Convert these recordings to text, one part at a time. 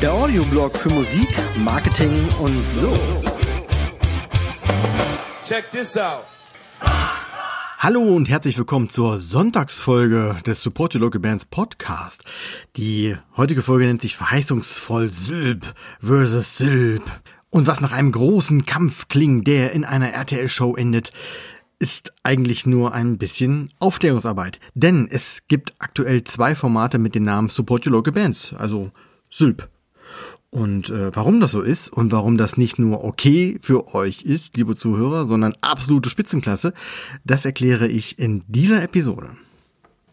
Der Audioblog für Musik, Marketing und so. Check this out. Hallo und herzlich willkommen zur Sonntagsfolge des Support Your Local Bands Podcast. Die heutige Folge nennt sich verheißungsvoll Sylp vs. Sylp. Und was nach einem großen Kampf klingt, der in einer RTL-Show endet, ist eigentlich nur ein bisschen Aufklärungsarbeit. Denn es gibt aktuell zwei Formate mit dem Namen Support Your Local Bands, also Sylp. Und äh, warum das so ist und warum das nicht nur okay für euch ist, liebe Zuhörer, sondern absolute Spitzenklasse, das erkläre ich in dieser Episode.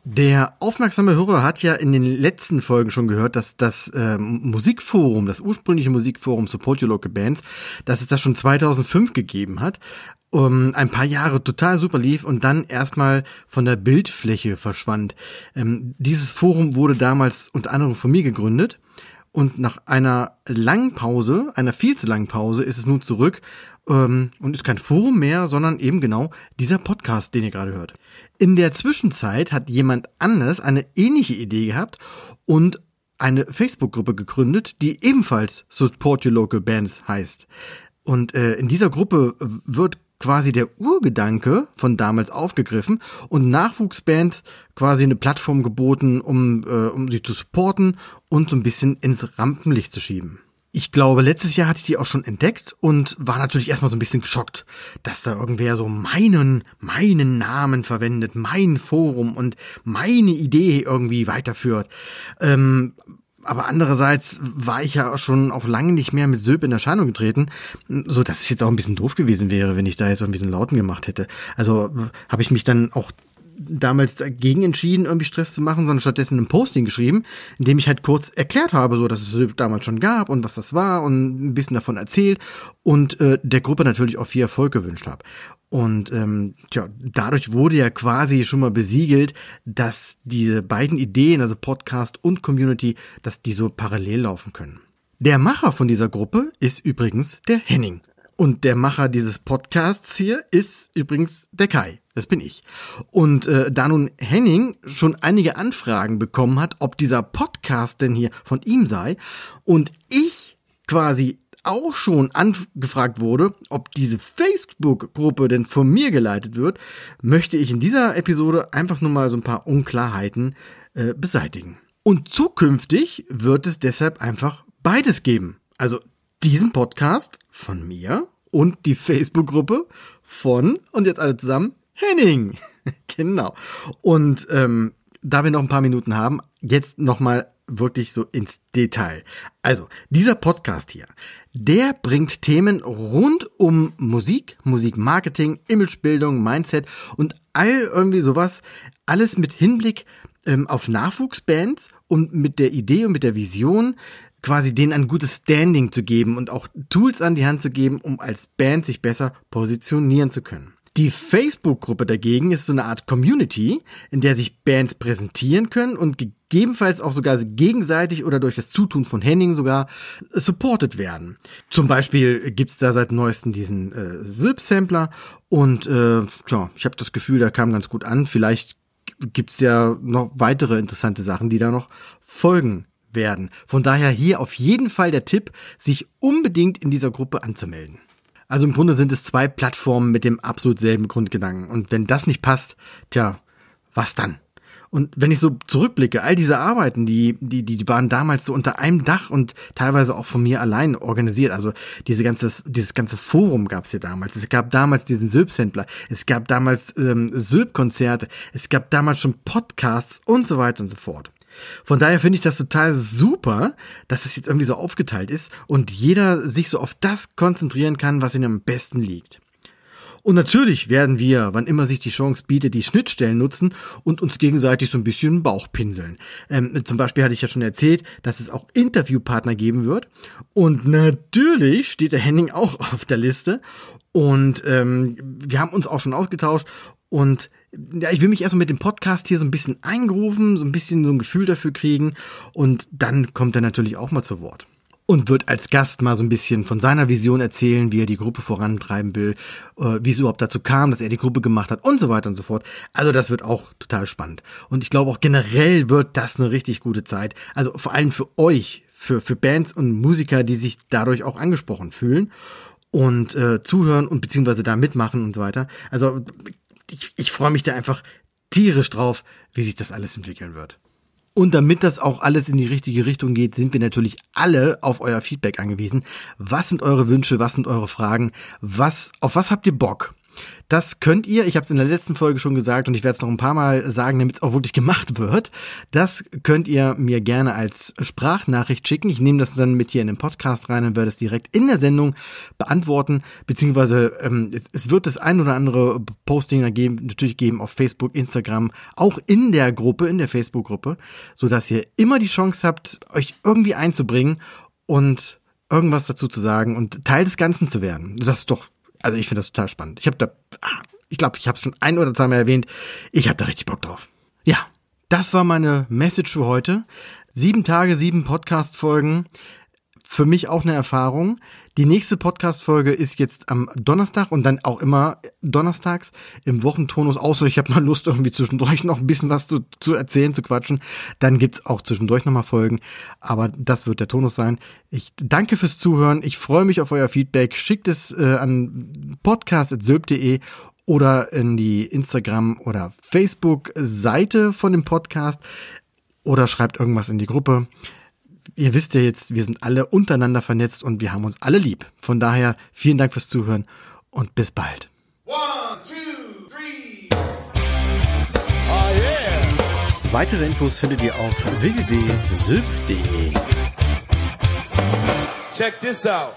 Der aufmerksame Hörer hat ja in den letzten Folgen schon gehört, dass das äh, Musikforum, das ursprüngliche Musikforum Support Your Local Bands, dass es das schon 2005 gegeben hat, um, ein paar Jahre total super lief und dann erstmal von der Bildfläche verschwand. Ähm, dieses Forum wurde damals unter anderem von mir gegründet und nach einer langen Pause, einer viel zu langen Pause, ist es nun zurück ähm, und ist kein Forum mehr, sondern eben genau dieser Podcast, den ihr gerade hört. In der Zwischenzeit hat jemand anders eine ähnliche Idee gehabt und eine Facebook-Gruppe gegründet, die ebenfalls Support Your Local Bands heißt. Und äh, in dieser Gruppe wird quasi der Urgedanke von damals aufgegriffen und Nachwuchsband quasi eine Plattform geboten, um, äh, um sie zu supporten und so ein bisschen ins Rampenlicht zu schieben. Ich glaube, letztes Jahr hatte ich die auch schon entdeckt und war natürlich erstmal so ein bisschen geschockt, dass da irgendwer so meinen, meinen Namen verwendet, mein Forum und meine Idee irgendwie weiterführt. Ähm, aber andererseits war ich ja schon auch lange nicht mehr mit Sylp in Erscheinung getreten, so dass es jetzt auch ein bisschen doof gewesen wäre, wenn ich da jetzt irgendwie so einen Lauten gemacht hätte. Also habe ich mich dann auch damals dagegen entschieden, irgendwie Stress zu machen, sondern stattdessen ein Posting geschrieben, in dem ich halt kurz erklärt habe, so dass es Sylp damals schon gab und was das war und ein bisschen davon erzählt und äh, der Gruppe natürlich auch viel Erfolg gewünscht habe. Und ähm, tja, dadurch wurde ja quasi schon mal besiegelt, dass diese beiden Ideen, also Podcast und Community, dass die so parallel laufen können. Der Macher von dieser Gruppe ist übrigens der Henning. Und der Macher dieses Podcasts hier ist übrigens der Kai. Das bin ich. Und äh, da nun Henning schon einige Anfragen bekommen hat, ob dieser Podcast denn hier von ihm sei und ich quasi auch schon angefragt wurde, ob diese Facebook-Gruppe denn von mir geleitet wird, möchte ich in dieser Episode einfach nur mal so ein paar Unklarheiten äh, beseitigen. Und zukünftig wird es deshalb einfach beides geben. Also diesen Podcast von mir und die Facebook-Gruppe von, und jetzt alle zusammen, Henning. genau. Und ähm, da wir noch ein paar Minuten haben, jetzt nochmal wirklich so ins Detail. Also, dieser Podcast hier, der bringt Themen rund um Musik, Musikmarketing, Imagebildung, Mindset und all irgendwie sowas, alles mit Hinblick ähm, auf Nachwuchsbands und mit der Idee und mit der Vision, quasi denen ein gutes Standing zu geben und auch Tools an die Hand zu geben, um als Band sich besser positionieren zu können. Die Facebook-Gruppe dagegen ist so eine Art Community, in der sich Bands präsentieren können und gegebenenfalls auch sogar gegenseitig oder durch das Zutun von Henning sogar supported werden. Zum Beispiel gibt's da seit neuestem diesen äh, Silp-Sampler und äh, klar, ich habe das Gefühl, der kam ganz gut an. Vielleicht gibt's ja noch weitere interessante Sachen, die da noch folgen werden. Von daher hier auf jeden Fall der Tipp, sich unbedingt in dieser Gruppe anzumelden. Also im Grunde sind es zwei Plattformen mit dem absolut selben Grundgedanken. Und wenn das nicht passt, tja, was dann? Und wenn ich so zurückblicke, all diese Arbeiten, die, die, die waren damals so unter einem Dach und teilweise auch von mir allein organisiert. Also diese ganze, dieses ganze Forum gab es ja damals. Es gab damals diesen Sylp-Sampler. Es gab damals ähm, Sylp-Konzerte. Es gab damals schon Podcasts und so weiter und so fort. Von daher finde ich das total super, dass es jetzt irgendwie so aufgeteilt ist und jeder sich so auf das konzentrieren kann, was ihm am besten liegt. Und natürlich werden wir, wann immer sich die Chance bietet, die Schnittstellen nutzen und uns gegenseitig so ein bisschen Bauch pinseln. Ähm, zum Beispiel hatte ich ja schon erzählt, dass es auch Interviewpartner geben wird. Und natürlich steht der Henning auch auf der Liste. Und ähm, wir haben uns auch schon ausgetauscht und ja, ich will mich erstmal mit dem Podcast hier so ein bisschen eingerufen, so ein bisschen so ein Gefühl dafür kriegen und dann kommt er natürlich auch mal zu Wort. und wird als Gast mal so ein bisschen von seiner Vision erzählen, wie er die Gruppe vorantreiben will, äh, wie es überhaupt dazu kam, dass er die Gruppe gemacht hat und so weiter und so fort. Also das wird auch total spannend. Und ich glaube auch generell wird das eine richtig gute Zeit. Also vor allem für euch, für, für Bands und Musiker, die sich dadurch auch angesprochen fühlen und äh, zuhören und beziehungsweise da mitmachen und so weiter. Also ich, ich freue mich da einfach tierisch drauf, wie sich das alles entwickeln wird. Und damit das auch alles in die richtige Richtung geht, sind wir natürlich alle auf euer Feedback angewiesen. Was sind eure Wünsche? Was sind eure Fragen? Was, auf was habt ihr Bock? Das könnt ihr, ich habe es in der letzten Folge schon gesagt und ich werde es noch ein paar Mal sagen, damit es auch wirklich gemacht wird. Das könnt ihr mir gerne als Sprachnachricht schicken. Ich nehme das dann mit hier in den Podcast rein und werde es direkt in der Sendung beantworten. Beziehungsweise ähm, es, es wird das ein oder andere Posting geben, natürlich geben auf Facebook, Instagram, auch in der Gruppe, in der Facebook-Gruppe, sodass ihr immer die Chance habt, euch irgendwie einzubringen und irgendwas dazu zu sagen und Teil des Ganzen zu werden. Das ist doch also ich finde das total spannend. Ich habe da, ah, ich glaube, ich habe es schon ein oder zwei Mal erwähnt. Ich habe da richtig Bock drauf. Ja, das war meine Message für heute. Sieben Tage, sieben Podcast-Folgen. Für mich auch eine Erfahrung. Die nächste Podcast-Folge ist jetzt am Donnerstag und dann auch immer donnerstags im Wochentonus. Außer ich habe mal Lust, irgendwie zwischendurch noch ein bisschen was zu, zu erzählen, zu quatschen. Dann gibt's auch zwischendurch nochmal Folgen. Aber das wird der Tonus sein. Ich danke fürs Zuhören. Ich freue mich auf euer Feedback. Schickt es äh, an podcast.sölb.de oder in die Instagram- oder Facebook-Seite von dem Podcast oder schreibt irgendwas in die Gruppe ihr wisst ja jetzt, wir sind alle untereinander vernetzt und wir haben uns alle lieb. Von daher vielen Dank fürs Zuhören und bis bald. One, two, three. Oh yeah. Weitere Infos findet ihr auf www.sylph.de. Check this out.